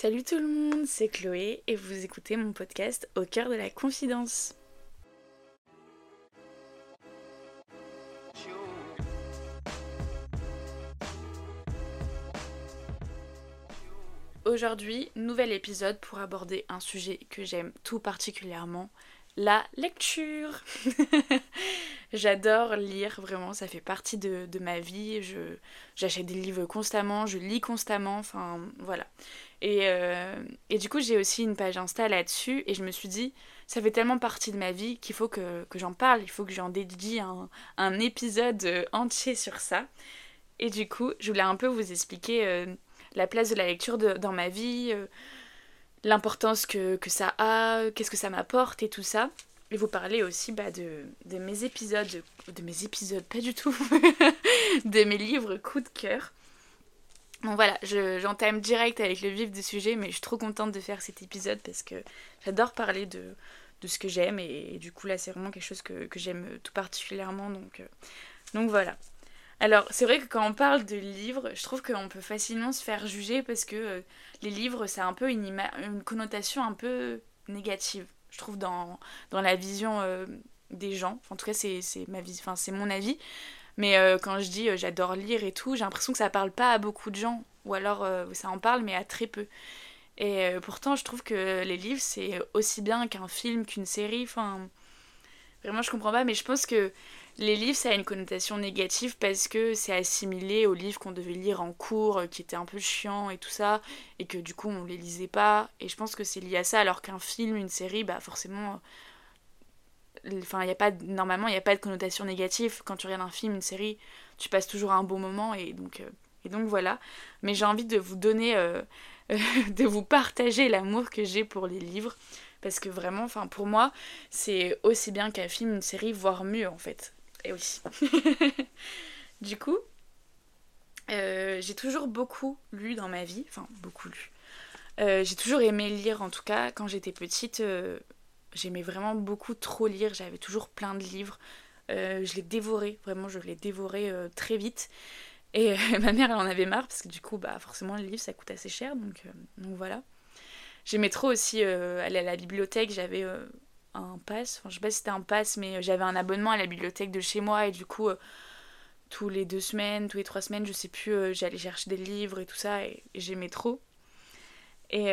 Salut tout le monde, c'est Chloé et vous écoutez mon podcast Au cœur de la confidence. Aujourd'hui, nouvel épisode pour aborder un sujet que j'aime tout particulièrement, la lecture. J'adore lire, vraiment, ça fait partie de, ma vie. j'achète des livres constamment, je lis constamment, enfin voilà. Et, euh, et du coup, j'ai aussi une page Insta là-dessus, et je me suis dit, ça fait tellement partie de ma vie qu'il faut que, j'en parle, il faut que j'en dédie un, épisode entier sur ça. Et du coup, je voulais un peu vous expliquer euh, la place de la lecture dans ma vie, euh, l'importance que, que, ça a, qu'est-ce que ça m'apporte et tout ça et vous parler aussi bah, de, de, mes épisodes, de mes épisodes, pas du tout, de mes livres coup de cœur. Bon voilà, j'entame direct avec le vif du sujet, mais je suis trop contente de faire cet épisode parce que j'adore parler de, ce que j'aime et, du coup là c'est vraiment quelque chose que, j'aime tout particulièrement, donc, euh, donc voilà. Alors c'est vrai que quand on parle de livres, je trouve qu'on peut facilement se faire juger parce que euh, les livres ça a un peu une, connotation un peu négative je trouve, dans, la vision euh, des gens. En tout cas, c'est ma c'est mon avis. Mais euh, quand je dis euh, j'adore lire et tout, j'ai l'impression que ça parle pas à beaucoup de gens. Ou alors ça en parle, mais à très peu. Et pourtant, je trouve que les livres, c'est aussi bien qu'un film, qu'une série. Enfin, vraiment, je comprends pas, mais je pense que les livres, ça a une connotation négative parce que c'est assimilé aux livres qu'on devait lire en cours, euh, qui étaient un peu chiants et tout ça, et que du coup on les lisait pas. Et je pense que c'est lié à ça, alors qu'un film, une série, bah forcément. Euh, enfin, y a pas, normalement, il n'y a pas de connotation négative. Quand tu regardes un film, une série, tu passes toujours un bon moment, et donc, euh, et donc voilà. Mais j'ai envie de vous donner, de vous partager l'amour que j'ai pour les livres. Parce que vraiment, enfin, pour moi, c'est aussi bien qu'un film, une série, voire mieux en fait. Et oui. du coup, euh, j'ai toujours beaucoup lu dans ma vie, enfin beaucoup lu. Euh, j'ai toujours aimé lire en tout cas. Quand j'étais petite, euh, j'aimais vraiment beaucoup trop lire. J'avais toujours plein de livres. je les dévorais, vraiment, je les dévorais très vite. Et ma mère, elle en avait marre parce que du coup, bah, forcément, les livres, ça coûte assez cher. Donc, donc voilà. J'aimais trop aussi aller à la bibliothèque. J'avais un pass, enfin je sais pas si c'était un pass, mais euh, j'avais un abonnement à la bibliothèque de chez moi et du coup, euh, tous les deux semaines, tous les trois semaines, je sais plus, euh, j'allais chercher des livres et tout ça et, j'aimais trop. Et,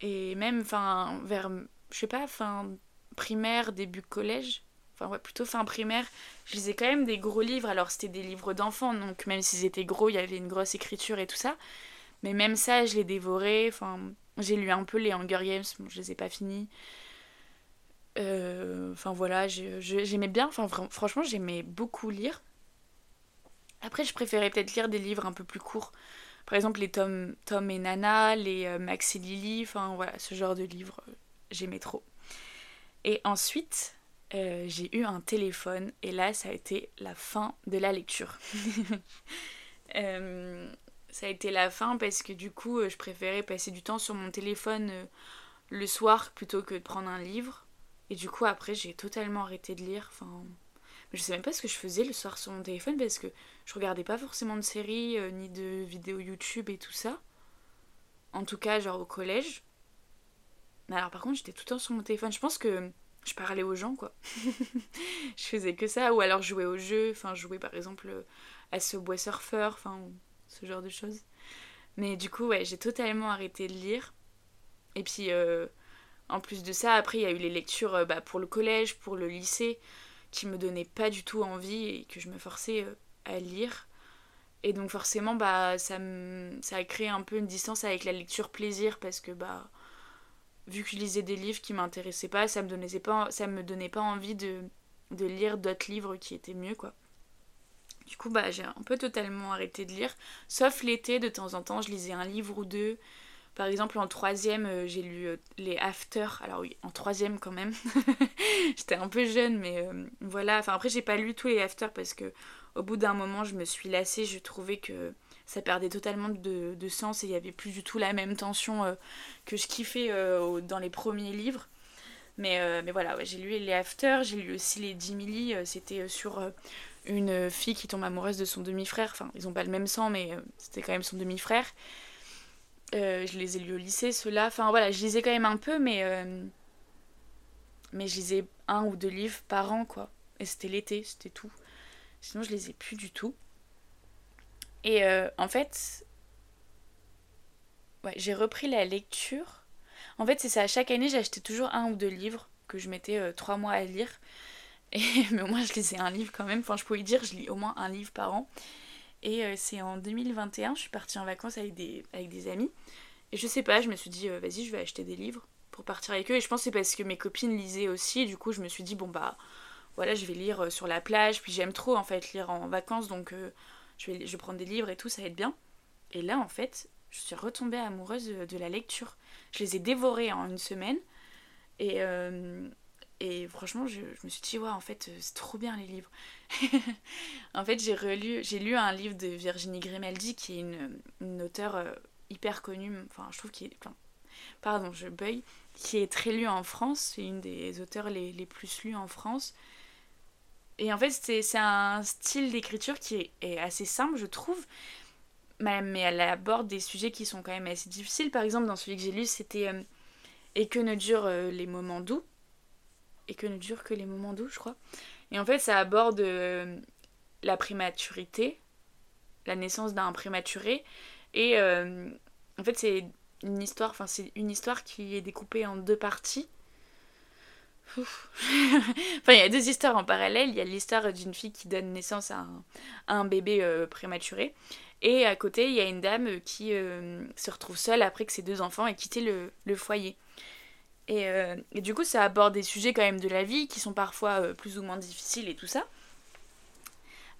et même, enfin, vers, je sais pas, fin primaire, début collège, enfin ouais, plutôt fin primaire, je lisais quand même des gros livres. Alors c'était des livres d'enfants, donc même s'ils étaient gros, il y avait une grosse écriture et tout ça. Mais même ça, je les dévorais. Enfin, j'ai lu un peu les Hunger Games, bon, je les ai pas finis. Euh, enfin voilà, j'aimais bien, enfin franchement j'aimais beaucoup lire. Après je préférais peut-être lire des livres un peu plus courts. Par exemple les Tom, Tom et Nana, les euh, Max et Lily, enfin voilà, ce genre de livres, j'aimais trop. Et ensuite, j'ai eu un téléphone et là ça a été la fin de la lecture. ça a été la fin parce que du coup je préférais passer du temps sur mon téléphone le soir plutôt que de prendre un livre. Et du coup, après, j'ai totalement arrêté de lire. Enfin, je sais même pas ce que je faisais le soir sur mon téléphone parce que je regardais pas forcément de séries euh, ni de vidéos YouTube et tout ça. En tout cas, genre au collège. Alors, par contre, j'étais tout le temps sur mon téléphone. Je pense que je parlais aux gens, quoi. je faisais que ça. Ou alors, jouais au jeu. Enfin, jouais par exemple à ce bois surfeur. Enfin, ce genre de choses. Mais du coup, ouais, j'ai totalement arrêté de lire. Et puis, euh, en plus de ça, après, il y a eu les lectures euh, bah, pour le collège, pour le lycée, qui me donnaient pas du tout envie et que je me forçais euh, à lire. Et donc forcément, bah, ça, ça a créé un peu une distance avec la lecture plaisir parce que, bah, vu que je lisais des livres qui m'intéressaient pas, ça me donnait pas, me donnait pas envie de, de lire d'autres livres qui étaient mieux, quoi. Du coup, bah, j'ai un peu totalement arrêté de lire. Sauf l'été, de temps en temps, je lisais un livre ou deux. Par exemple, en troisième, euh, j'ai lu euh, les After. Alors oui, en troisième quand même. J'étais un peu jeune, mais euh, voilà. Enfin après, j'ai pas lu tous les After parce que au bout d'un moment, je me suis lassée. Je trouvais que ça perdait totalement de, sens et il y avait plus du tout la même tension que je kiffais dans les premiers livres. Mais, mais voilà, j'ai lu les After, j'ai lu aussi les Jimmy C'était sur une fille qui tombe amoureuse de son demi-frère. Enfin, ils ont pas le même sang, mais c'était quand même son demi-frère. je les ai lus au lycée, ceux-là. Enfin voilà, je lisais quand même un peu, mais, mais je lisais un ou deux livres par an, quoi. Et c'était l'été, c'était tout. Sinon, je les ai plus du tout. Et en fait, ouais, j'ai repris la lecture. En fait, c'est ça. Chaque année, j'achetais toujours un ou deux livres que je mettais trois mois à lire. Mais au moins, je lisais un livre quand même. Enfin, je pouvais dire, je lis au moins un livre par an. Et euh, c'est en 2021, je suis partie en vacances avec des, avec des amis. Et je sais pas, je me suis dit, euh, vas-y, je vais acheter des livres pour partir avec eux. Et je pense que c'est parce que mes copines lisaient aussi. du coup, je me suis dit, bon, bah, voilà, je vais lire euh, sur la plage. Puis j'aime trop, en fait, lire en vacances. Donc, je, vais, je prendre des livres et tout, ça va être bien. Et là, en fait, je suis retombée amoureuse de la lecture. Je les ai dévorés en une semaine. Et, et franchement, je, me suis dit, ouais, en fait, c'est trop bien les livres. en fait, j'ai relu, j'ai lu un livre de Virginie Grimaldi, qui est une, une auteure euh, hyper connue, enfin, je trouve qu'il est. pardon, je beuille, qui est très lue en France. C'est une des auteurs les, les, plus lues en France. Et en fait, c'est un style d'écriture qui est, assez simple, je trouve. Mais elle aborde des sujets qui sont quand même assez difficiles. Par exemple, dans celui que j'ai lu, c'était euh, Et que ne durent euh, les moments doux et que ne durent que les moments doux, je crois. Et en fait, ça aborde euh, la prématurité, la naissance d'un prématuré. Et en fait, c'est une c'est une histoire qui est découpée en deux parties. enfin, il y a deux histoires en parallèle. Il y a l'histoire d'une fille qui donne naissance à un, bébé euh, prématuré. Et à côté, il y a une dame qui se retrouve seule après que ses deux enfants aient quitté le, foyer. Euh, et, du coup, ça aborde des sujets quand même de la vie qui sont parfois euh, plus ou moins difficiles et tout ça.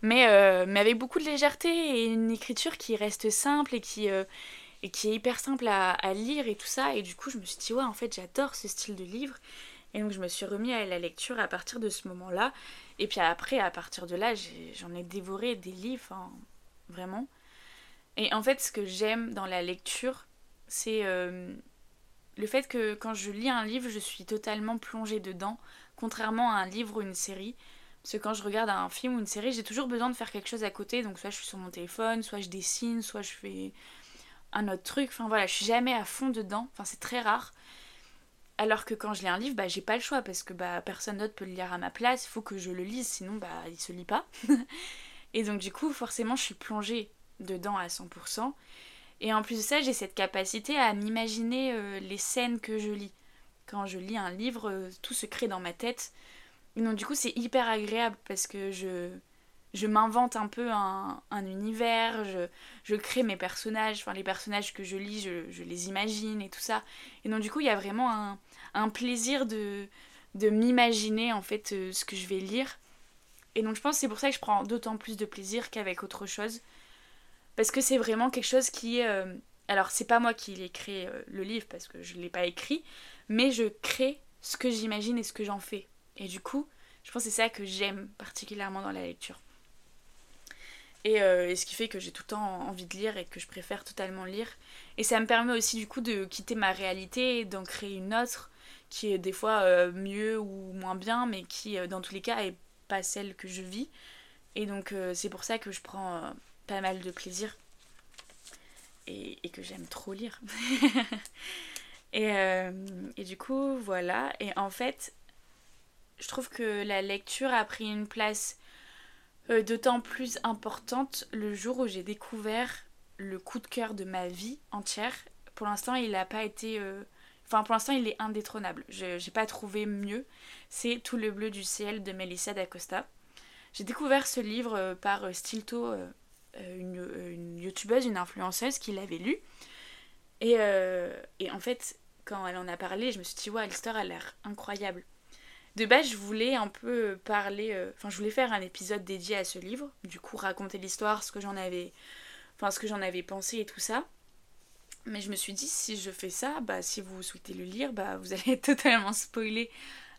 Mais, euh, mais avec beaucoup de légèreté et une écriture qui reste simple et qui, et qui est hyper simple à, à, lire et tout ça. Et du coup, je me suis dit, ouais, en fait, j'adore ce style de livre. Et donc, je me suis remis à la lecture à partir de ce moment-là. Et puis après, à partir de là, j'en ai, dévoré des livres, hein, vraiment. Et en fait, ce que j'aime dans la lecture, c'est le fait que quand je lis un livre, je suis totalement plongée dedans, contrairement à un livre ou une série. Parce que quand je regarde un film ou une série, j'ai toujours besoin de faire quelque chose à côté. Donc soit je suis sur mon téléphone, soit je dessine, soit je fais un autre truc. Enfin voilà, je suis jamais à fond dedans. Enfin c'est très rare. Alors que quand je lis un livre, bah j'ai pas le choix parce que bah personne d'autre peut le lire à ma place. Il faut que je le lise, sinon bah il se lit pas. Et donc du coup forcément je suis plongée dedans à 100%. Et en plus de ça, j'ai cette capacité à m'imaginer euh, les scènes que je lis. Quand je lis un livre, euh, tout se crée dans ma tête. Et donc du coup, c'est hyper agréable parce que je, je m'invente un peu un, univers, je, je, crée mes personnages, enfin les personnages que je lis, je, je, les imagine et tout ça. Et donc du coup, il y a vraiment un, un plaisir de, de m'imaginer en fait euh, ce que je vais lire. Et donc je pense que c'est pour ça que je prends d'autant plus de plaisir qu'avec autre chose. Parce que c'est vraiment quelque chose qui. Euh, alors, c'est pas moi qui ai créé euh, le livre parce que je ne l'ai pas écrit, mais je crée ce que j'imagine et ce que j'en fais. Et du coup, je pense que c'est ça que j'aime particulièrement dans la lecture. Euh, et, ce qui fait que j'ai tout le temps envie de lire et que je préfère totalement lire. Et ça me permet aussi du coup de quitter ma réalité et d'en créer une autre qui est des fois mieux ou moins bien, mais qui dans tous les cas est pas celle que je vis. Et donc c'est pour ça que je prends pas mal de plaisir et, que j'aime trop lire. et, euh, du coup, voilà. Et en fait, je trouve que la lecture a pris une place euh, d'autant plus importante le jour où j'ai découvert le coup de cœur de ma vie entière. Pour l'instant, il n'a pas été. Euh, enfin, pour l'instant, il est indétrônable. Je n'ai pas trouvé mieux. C'est Tout le bleu du ciel de Melissa d'Acosta. J'ai découvert ce livre par Stilto euh, une, youtubeuse, une influenceuse qui l'avait lu. Et, euh, en fait, quand elle en a parlé, je me suis dit, ouais, l'histoire a l'air incroyable. De base, je voulais un peu parler, euh, enfin, je voulais faire un épisode dédié à ce livre, du coup, raconter l'histoire, ce que j'en avais, enfin, ce que j'en avais pensé et tout ça. Mais je me suis dit, si je fais ça, bah, si vous souhaitez le lire, bah, vous allez être totalement spoilé.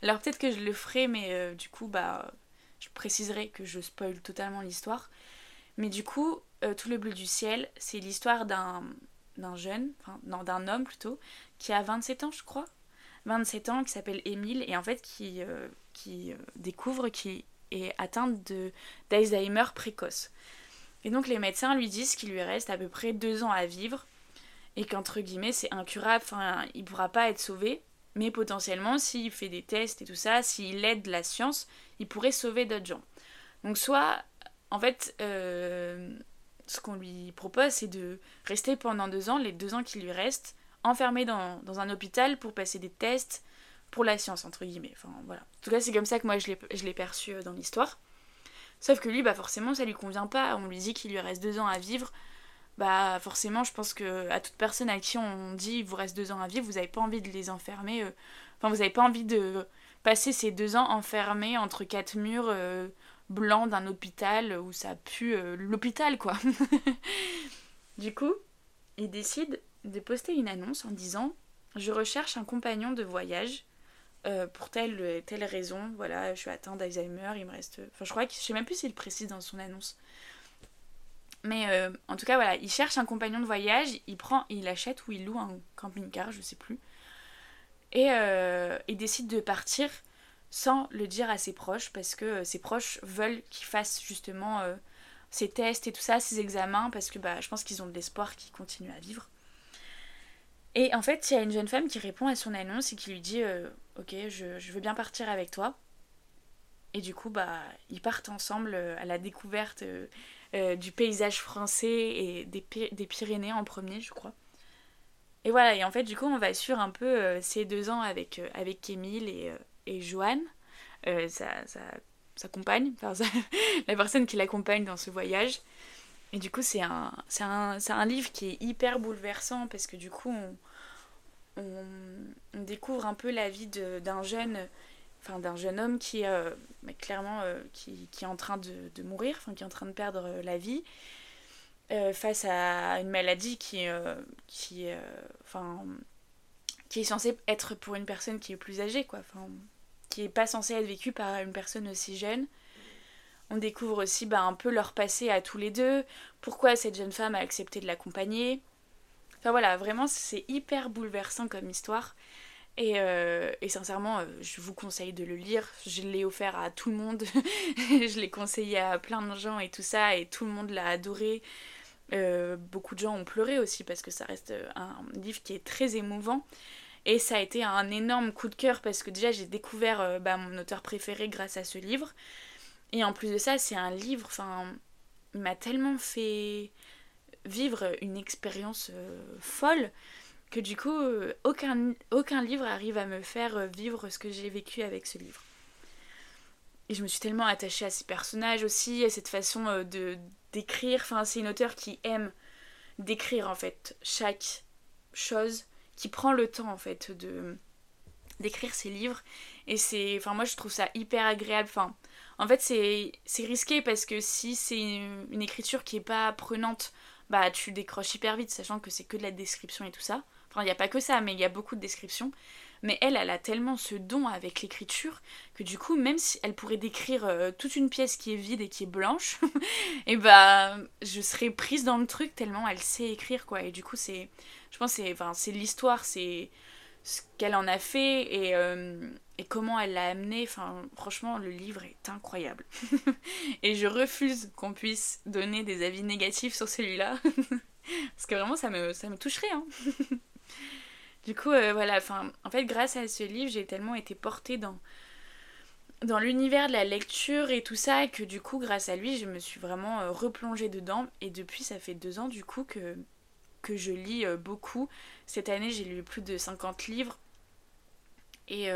Alors peut-être que je le ferai, mais du coup, bah, je préciserai que je spoil totalement l'histoire. Mais du coup, euh, Tout le bleu du ciel, c'est l'histoire d'un jeune, enfin, d'un homme plutôt, qui a 27 ans, je crois. 27 ans, qui s'appelle Émile, et en fait qui, euh, qui euh, découvre qu'il est atteint d'Alzheimer précoce. Et donc les médecins lui disent qu'il lui reste à peu près deux ans à vivre, et qu'entre guillemets c'est incurable, enfin il pourra pas être sauvé, mais potentiellement s'il fait des tests et tout ça, s'il aide la science, il pourrait sauver d'autres gens. Donc soit, en fait, euh, ce qu'on lui propose c'est de rester pendant deux ans, les deux ans qui lui restent, enfermé dans, dans, un hôpital pour passer des tests pour la science, entre guillemets. Enfin voilà. En tout cas c'est comme ça que moi je l'ai perçu euh, dans l'histoire. Sauf que lui, bah forcément ça lui convient pas, on lui dit qu'il lui reste deux ans à vivre bah forcément je pense que à toute personne à qui on dit il vous reste deux ans à vivre, vous n'avez pas envie de les enfermer, euh, enfin vous n'avez pas envie de passer ces deux ans enfermés entre quatre murs euh, blancs d'un hôpital où ça pue euh, l'hôpital quoi. du coup, il décide de poster une annonce en disant je recherche un compagnon de voyage pour telle telle raison, voilà, je suis atteint d'Alzheimer, il me reste enfin je crois que je sais même plus s'il précise dans son annonce. Mais euh, en tout cas, voilà, il cherche un compagnon de voyage, il prend, il achète ou il loue un camping-car, je sais plus. Et euh, il décide de partir sans le dire à ses proches parce que euh, ses proches veulent qu'il fasse justement ses tests et tout ça, ses examens, parce que bah, je pense qu'ils ont de l'espoir qu'il continue à vivre. Et en fait, il y a une jeune femme qui répond à son annonce et qui lui dit Ok, je, je, veux bien partir avec toi. Et du coup, bah, ils partent ensemble à la découverte euh, du paysage français et des, des, Pyrénées en premier, je crois. Et voilà, et en fait, du coup, on va suivre un peu euh, ces deux ans avec, euh, avec Émile et, et Joanne, sa, sa, compagne, enfin, la personne qui l'accompagne dans ce voyage. Et du coup, c'est un, un, un, livre qui est hyper bouleversant parce que du coup, on, on, on découvre un peu la vie d'un jeune enfin d'un jeune homme qui euh, clairement euh, qui, qui, est en train de, de, mourir, enfin qui est en train de perdre euh, la vie face à une maladie qui qui enfin qui est censée être pour une personne qui est plus âgée quoi, enfin qui est pas censée être vécue par une personne aussi jeune. On découvre aussi bah, un peu leur passé à tous les deux, pourquoi cette jeune femme a accepté de l'accompagner. Enfin voilà, vraiment c'est hyper bouleversant comme histoire. Euh, et, sincèrement, euh, je vous conseille de le lire. Je l'ai offert à tout le monde. je l'ai conseillé à plein de gens et tout ça. Et tout le monde l'a adoré. Euh, beaucoup de gens ont pleuré aussi parce que ça reste un livre qui est très émouvant. Et ça a été un énorme coup de cœur parce que déjà j'ai découvert bah, mon auteur préféré grâce à ce livre. Et en plus de ça, c'est un livre, enfin, il m'a tellement fait vivre une expérience folle que du coup, euh, aucun, aucun livre arrive à me faire euh, vivre ce que j'ai vécu avec ce livre. Et je me suis tellement attachée à ces personnages aussi, à cette façon euh, de d'écrire. Enfin, c'est une auteure qui aime d'écrire en fait chaque chose, qui prend le temps en fait de d'écrire ses livres. Et c'est, enfin moi je trouve ça hyper agréable. Enfin, en fait c'est risqué parce que si c'est une, écriture qui est pas prenante, bah tu décroches hyper vite, sachant que c'est que de la description et tout ça. Enfin, il n'y a pas que ça, mais il y a beaucoup de descriptions. Mais elle, elle a tellement ce don avec l'écriture que du coup, même si elle pourrait décrire euh, toute une pièce qui est vide et qui est blanche, et bah, je serais prise dans le truc tellement elle sait écrire, quoi. Et du coup, c'est, je pense, c'est, enfin, c'est l'histoire, c'est ce qu'elle en a fait et, euh, et comment elle l'a amené. Enfin, franchement, le livre est incroyable. et je refuse qu'on puisse donner des avis négatifs sur celui-là. Parce que vraiment, ça me, ça me toucherait. Hein. Du coup, euh, voilà, enfin, en fait, grâce à ce livre, j'ai tellement été portée dans, dans l'univers de la lecture et tout ça, que du coup, grâce à lui, je me suis vraiment euh, replongée dedans. Et depuis, ça fait deux ans, du coup, que, je lis euh, beaucoup. Cette année, j'ai lu plus de 50 livres. Et,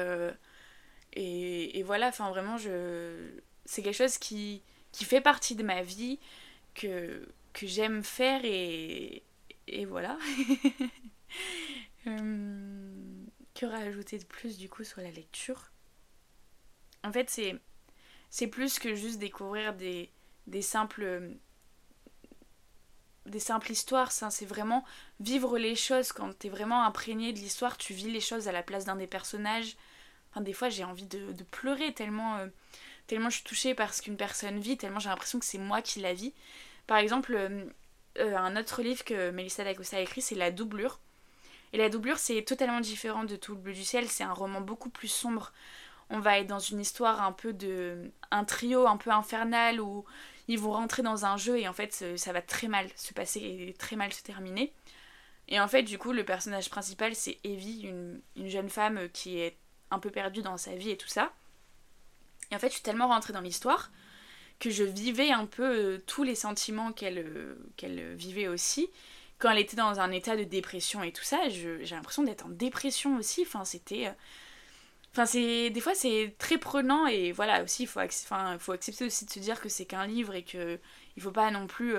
voilà, enfin, vraiment, je... c'est quelque chose qui, qui fait partie de ma vie, que, que j'aime faire, et, et voilà. Euh, que rajouter de plus du coup sur la lecture? En fait, c'est c'est plus que juste découvrir des, des simples des simples histoires, c'est vraiment vivre les choses quand t'es vraiment imprégné de l'histoire, tu vis les choses à la place d'un des personnages. Enfin, des fois, j'ai envie de, de, pleurer tellement, euh, tellement je suis touchée par ce qu'une personne vit, tellement j'ai l'impression que c'est moi qui la vis. Par exemple, euh, un autre livre que Melissa Dacosta a écrit, c'est La doublure. Et la doublure, c'est totalement différent de Tout le bleu du ciel. C'est un roman beaucoup plus sombre. On va être dans une histoire un peu de. un trio un peu infernal où ils vont rentrer dans un jeu et en fait ça va très mal se passer et très mal se terminer. Et en fait, du coup, le personnage principal, c'est Evie, une, une, jeune femme qui est un peu perdue dans sa vie et tout ça. Et en fait, je suis tellement rentrée dans l'histoire que je vivais un peu euh, tous les sentiments qu'elle euh, qu'elle vivait aussi. Quand elle était dans un état de dépression et tout ça, j'ai l'impression d'être en dépression aussi. Enfin, c'était. Euh, enfin, c'est. Des fois, c'est très prenant et voilà, aussi, il faut, faut accepter aussi de se dire que c'est qu'un livre et que il faut pas non plus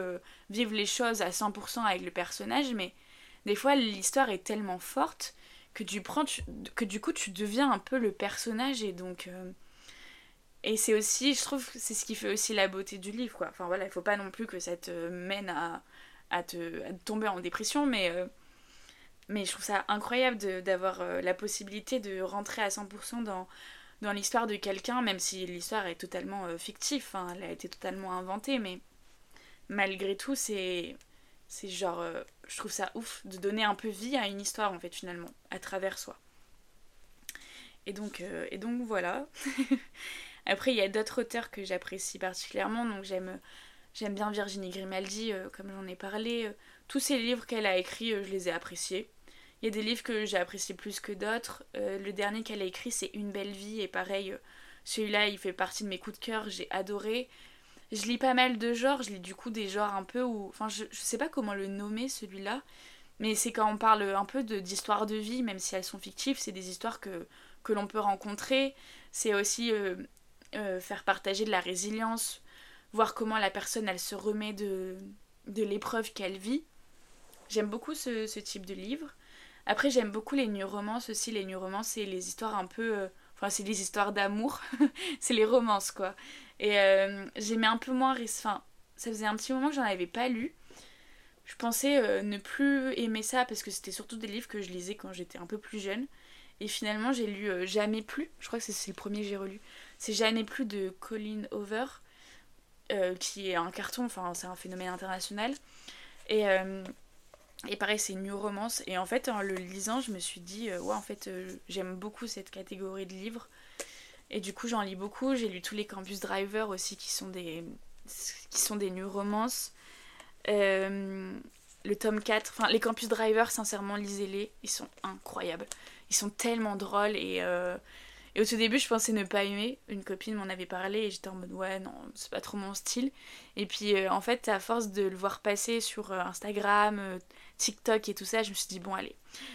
vivre les choses à 100% avec le personnage, mais des fois, l'histoire est tellement forte que tu prends. que du coup, tu deviens un peu le personnage et donc. Et c'est aussi, je trouve, c'est ce qui fait aussi la beauté du livre, quoi. Enfin voilà, il faut pas non plus que ça te mène à, à, te, tomber en dépression, mais, euh, mais je trouve ça incroyable d'avoir euh, la possibilité de rentrer à 100% dans, dans l'histoire de quelqu'un, même si l'histoire est totalement euh, fictive, hein, elle a été totalement inventée, mais malgré tout, c'est. Genre. je trouve ça ouf de donner un peu vie à une histoire, en fait, finalement, à travers soi. Et donc, et donc voilà. Après, il y a d'autres auteurs que j'apprécie particulièrement, donc j'aime j'aime bien Virginie Grimaldi, euh, comme j'en ai parlé. tous ces livres qu'elle a écrits, euh, je les ai appréciés. Il y a des livres que j'ai appréciés plus que d'autres. Euh, le dernier qu'elle a écrit, c'est Une belle vie, et pareil, celui-là, il fait partie de mes coups de cœur, j'ai adoré. Je lis pas mal de genres, je lis du coup des genres un peu où. Enfin, je, je sais pas comment le nommer celui-là, mais c'est quand on parle un peu d'histoires de, vie, même si elles sont fictives, c'est des histoires que, que l'on peut rencontrer. C'est aussi euh, faire partager de la résilience, voir comment la personne elle se remet de, de l'épreuve qu'elle vit. J'aime beaucoup ce, ce, type de livre. Après j'aime beaucoup les new romances aussi. Les new romances c'est les histoires un peu... Euh, enfin c'est les histoires d'amour. c'est les romances quoi. Et euh, j'aimais un peu moins... Enfin ça faisait un petit moment que j'en avais pas lu. Je pensais ne plus aimer ça parce que c'était surtout des livres que je lisais quand j'étais un peu plus jeune. Et finalement, j'ai lu Jamais plus. Je crois que c'est le premier que j'ai relu. C'est Jamais plus de Colin Over, euh, qui est un carton, enfin c'est un phénomène international. Et, euh, et pareil, c'est une new romance. Et en fait, en le lisant, je me suis dit, euh, ouais, en fait, j'aime beaucoup cette catégorie de livres. Et du coup, j'en lis beaucoup. J'ai lu tous les Campus Driver aussi, qui sont des, qui sont des new romances. le tome 4, enfin les Campus Driver, sincèrement, lisez-les, ils sont incroyables. Ils sont tellement drôles et, et au tout début, je pensais ne pas aimer. Une copine m'en avait parlé et j'étais en mode ouais, non, c'est pas trop mon style. Et puis euh, en fait, à force de le voir passer sur euh, Instagram, euh, TikTok et tout ça, je me suis dit bon, allez,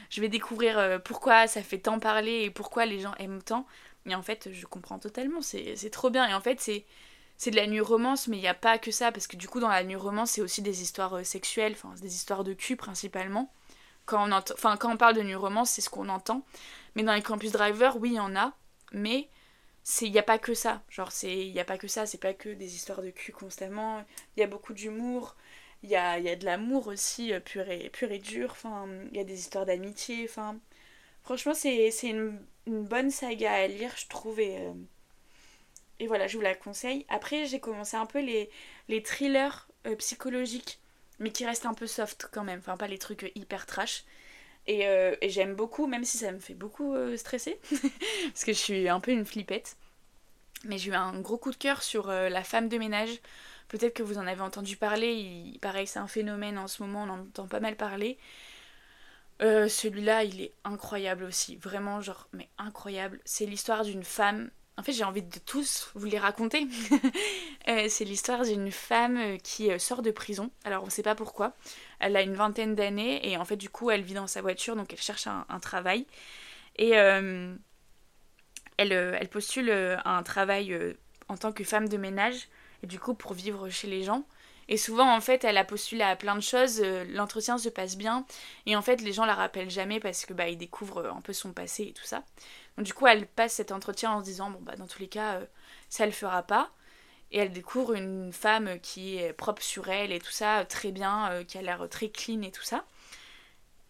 je vais découvrir pourquoi ça fait tant parler et pourquoi les gens aiment tant. Et en fait, je comprends totalement, c'est trop bien. Et en fait, c'est. C'est de la nuit romance, mais il n'y a pas que ça, parce que du coup, dans la nuit romance, c'est aussi des histoires sexuelles, enfin, des histoires de cul principalement. Quand on, quand on parle de nuit romance, c'est ce qu'on entend. Mais dans les campus drivers, oui, il y en a mais il n'y a pas que ça. Genre, il n'y a pas que ça, c'est pas que des histoires de cul constamment. Il y a beaucoup d'humour, il y a, y a de l'amour aussi, euh, pur et, pur et dur. Enfin, il y a des histoires d'amitié. Enfin, franchement, c'est une, une, bonne saga à lire, je trouve. Et, euh, et voilà, je vous la conseille. Après, j'ai commencé un peu les, les thrillers euh, psychologiques, mais qui restent un peu soft quand même. Enfin, pas les trucs hyper trash. Euh, et, j'aime beaucoup, même si ça me fait beaucoup euh, stresser, parce que je suis un peu une flippette. Mais j'ai eu un gros coup de cœur sur euh, la femme de ménage. Peut-être que vous en avez entendu parler. Il, pareil, c'est un phénomène en ce moment, on en entend pas mal parler. Celui-là, il est incroyable aussi. Vraiment, genre, mais incroyable. C'est l'histoire d'une femme en fait, j'ai envie de tous vous les raconter. Euh, c'est l'histoire d'une femme euh, qui euh, sort de prison. Alors, on ne sait pas pourquoi. Elle a une vingtaine d'années et en fait, du coup, elle vit dans sa voiture, donc elle cherche un, travail. Et elle, postule un travail en tant que femme de ménage, et du coup, pour vivre chez les gens. Et souvent, en fait, elle a postulé à plein de choses, l'entretien se passe bien, et en fait, les gens la rappellent jamais parce que bah, ils découvrent un peu son passé et tout ça du coup, elle passe cet entretien en se disant, bon, bah, dans tous les cas, euh, ça le fera pas. Et elle découvre une femme qui est propre sur elle et tout ça, très bien, euh, qui a l'air très clean et tout ça.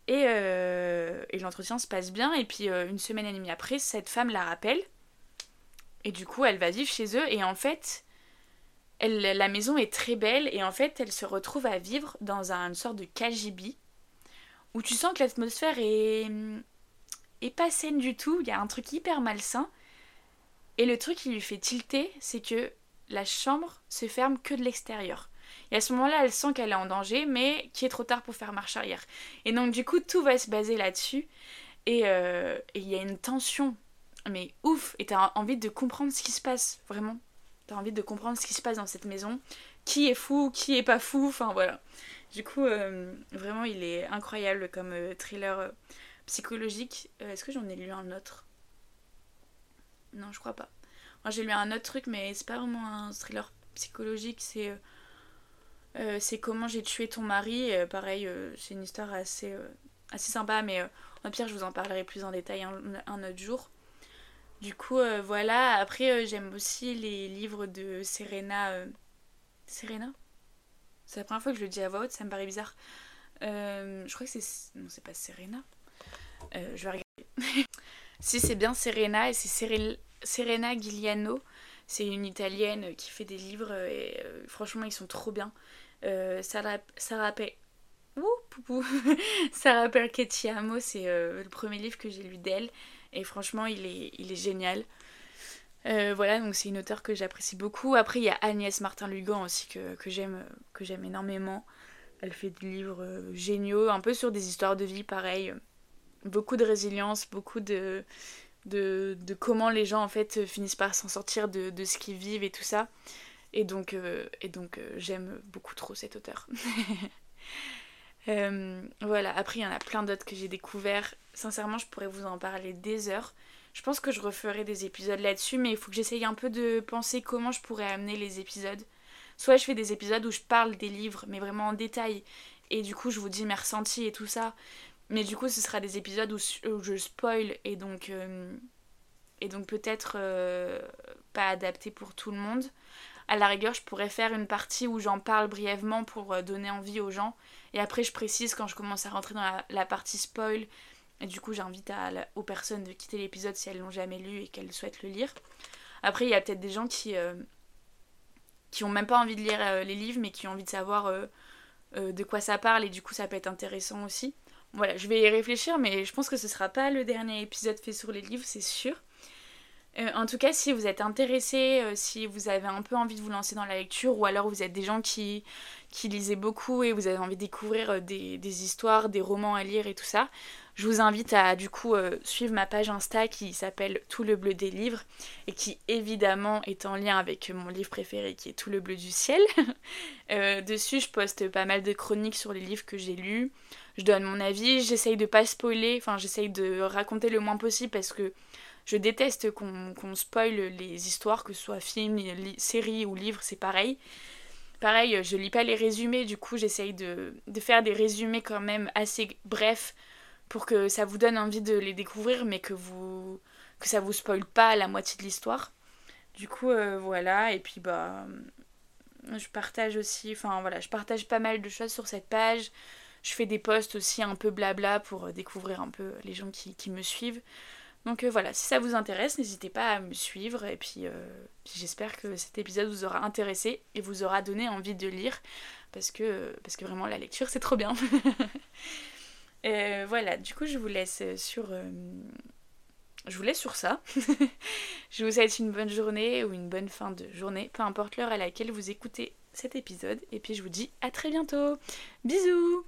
Et, euh, et l'entretien se passe bien. Et puis, une semaine et demie après, cette femme la rappelle. Et du coup, elle va vivre chez eux. Et en fait, elle, la maison est très belle. Et en fait, elle se retrouve à vivre dans une sorte de KGB. Où tu sens que l'atmosphère est et pas saine du tout, il y a un truc hyper malsain. Et le truc qui lui fait tilter, c'est que la chambre se ferme que de l'extérieur. Et à ce moment-là, elle sent qu'elle est en danger, mais qui est trop tard pour faire marche arrière. Et donc du coup, tout va se baser là-dessus. Et il y a une tension, mais ouf, et t'as envie de comprendre ce qui se passe, vraiment. T'as envie de comprendre ce qui se passe dans cette maison. Qui est fou, qui est pas fou, enfin voilà. Du coup, vraiment, il est incroyable comme thriller psychologique. Est-ce que j'en ai lu un autre? Non, je crois pas. Moi, j'ai lu un autre truc, mais c'est pas vraiment un thriller psychologique, c'est. Euh, euh, c'est comment j'ai tué ton mari. pareil, euh, c'est une histoire assez, assez sympa, mais au pire, je vous en parlerai plus en détail un, autre jour. Du coup, voilà. Après, j'aime aussi les livres de Serena. Serena? C'est la première fois que je le dis à voix haute, ça me paraît bizarre. je crois que c'est. Non, c'est pas Serena. je vais regarder. si, c'est bien Serena, et c'est Serena Giuliano. C'est une italienne qui fait des livres et euh, franchement ils sont trop bien. Euh, Sarah, Sarah, Ouh, Sarah Perchettiamo, c'est euh, le premier livre que j'ai lu d'elle et franchement il est, il est génial. voilà, donc c'est une auteure que j'apprécie beaucoup. Après, il y a Agnès Martin-Lugan aussi que, que j'aime énormément. Elle fait des livres géniaux, un peu sur des histoires de vie, pareil. Beaucoup de résilience, beaucoup de, de, comment les gens en fait finissent par s'en sortir de, ce qu'ils vivent et tout ça. Et donc, euh, et donc euh, j'aime beaucoup trop cet auteur. Euh, voilà, après il y en a plein d'autres que j'ai découverts. Sincèrement, je pourrais vous en parler des heures. Je pense que je referai des épisodes là-dessus, mais il faut que j'essaye un peu de penser comment je pourrais amener les épisodes. Soit je fais des épisodes où je parle des livres, mais vraiment en détail, et du coup je vous dis mes ressentis et tout ça. Mais du coup, ce sera des épisodes où, je spoil et donc, euh, donc peut-être euh, pas adapté pour tout le monde. À la rigueur, je pourrais faire une partie où j'en parle brièvement pour euh, donner envie aux gens. Et après, je précise quand je commence à rentrer dans la, partie spoil. Et du coup, j'invite aux personnes de quitter l'épisode si elles l'ont jamais lu et qu'elles souhaitent le lire. Après, il y a peut-être des gens qui, qui ont même pas envie de lire les livres, mais qui ont envie de savoir de quoi ça parle. Et du coup, ça peut être intéressant aussi. Voilà, je vais y réfléchir, mais je pense que ce sera pas le dernier épisode fait sur les livres, c'est sûr. Euh, en tout cas, si vous êtes intéressé, euh, si vous avez un peu envie de vous lancer dans la lecture, ou alors vous êtes des gens qui, qui lisez beaucoup et vous avez envie de découvrir euh, des, des, histoires, des romans à lire et tout ça, je vous invite à du coup suivre ma page Insta qui s'appelle Tout le bleu des livres et qui évidemment est en lien avec mon livre préféré qui est Tout le bleu du ciel. dessus, je poste pas mal de chroniques sur les livres que j'ai lus je donne mon avis, j'essaye de pas spoiler, enfin j'essaye de raconter le moins possible parce que je déteste qu'on spoil les histoires, que ce soit film, série ou livre, c'est pareil. Pareil, je lis pas les résumés, du coup j'essaye de, faire des résumés quand même assez brefs pour que ça vous donne envie de les découvrir, mais que vous que ça vous spoile pas la moitié de l'histoire. Du coup, euh, voilà, et puis bah je partage aussi, enfin voilà, je partage pas mal de choses sur cette page. Je fais des posts aussi un peu blabla pour euh, découvrir un peu les gens qui, me suivent. Donc euh, voilà, si ça vous intéresse, n'hésitez pas à me suivre et puis, euh, puis j'espère que cet épisode vous aura intéressé et vous aura donné envie de lire parce que, parce que vraiment la lecture c'est trop bien. voilà, du coup je vous laisse sur... je vous laisse sur ça. je vous souhaite une bonne journée ou une bonne fin de journée, peu importe l'heure à laquelle vous écoutez cet épisode. Et puis je vous dis à très bientôt. Bisous